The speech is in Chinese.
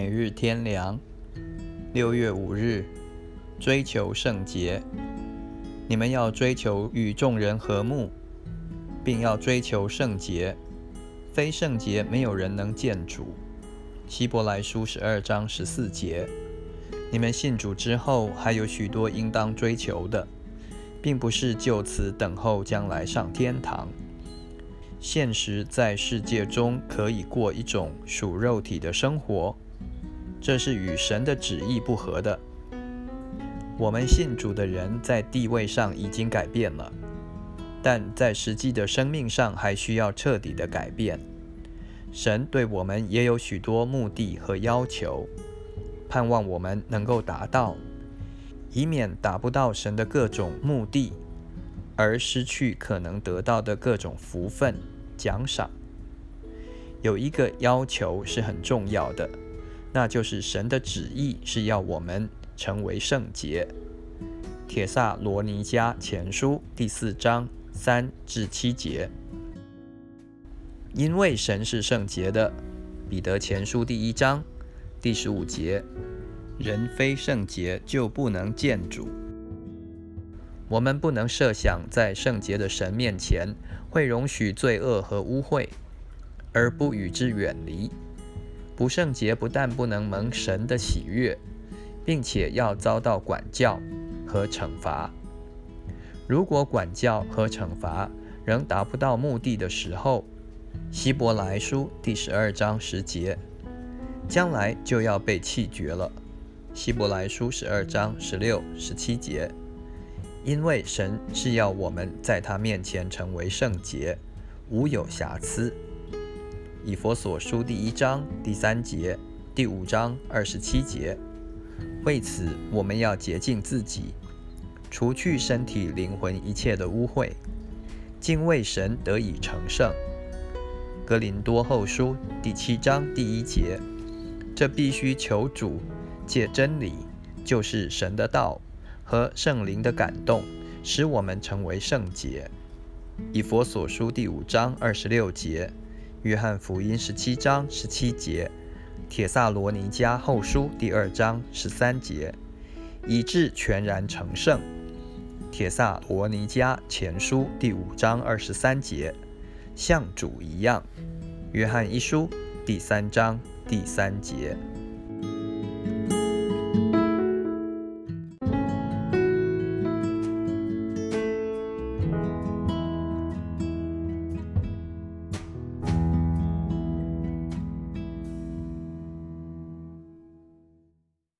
每日天凉。六月五日，追求圣洁。你们要追求与众人和睦，并要追求圣洁。非圣洁，没有人能见主。希伯来书十二章十四节。你们信主之后，还有许多应当追求的，并不是就此等候将来上天堂。现实在世界中可以过一种属肉体的生活，这是与神的旨意不合的。我们信主的人在地位上已经改变了，但在实际的生命上还需要彻底的改变。神对我们也有许多目的和要求，盼望我们能够达到，以免达不到神的各种目的。而失去可能得到的各种福分奖赏。有一个要求是很重要的，那就是神的旨意是要我们成为圣洁。铁萨罗尼迦前书第四章三至七节。因为神是圣洁的。彼得前书第一章第十五节。人非圣洁就不能见主。我们不能设想在圣洁的神面前会容许罪恶和污秽，而不与之远离。不圣洁不但不能蒙神的喜悦，并且要遭到管教和惩罚。如果管教和惩罚仍达不到目的的时候，希伯来书第十二章十节，将来就要被弃绝了。希伯来书十二章十六、十七节。因为神是要我们在他面前成为圣洁，无有瑕疵。以佛所书第一章第三节、第五章二十七节。为此，我们要洁净自己，除去身体、灵魂一切的污秽，敬畏神得以成圣。格林多后书第七章第一节。这必须求主借真理，就是神的道。和圣灵的感动，使我们成为圣洁。以佛所书第五章二十六节，约翰福音十七章十七节，铁萨罗尼迦后书第二章十三节，以致全然成圣。铁萨罗尼迦前书第五章二十三节，像主一样。约翰一书第三章第三节。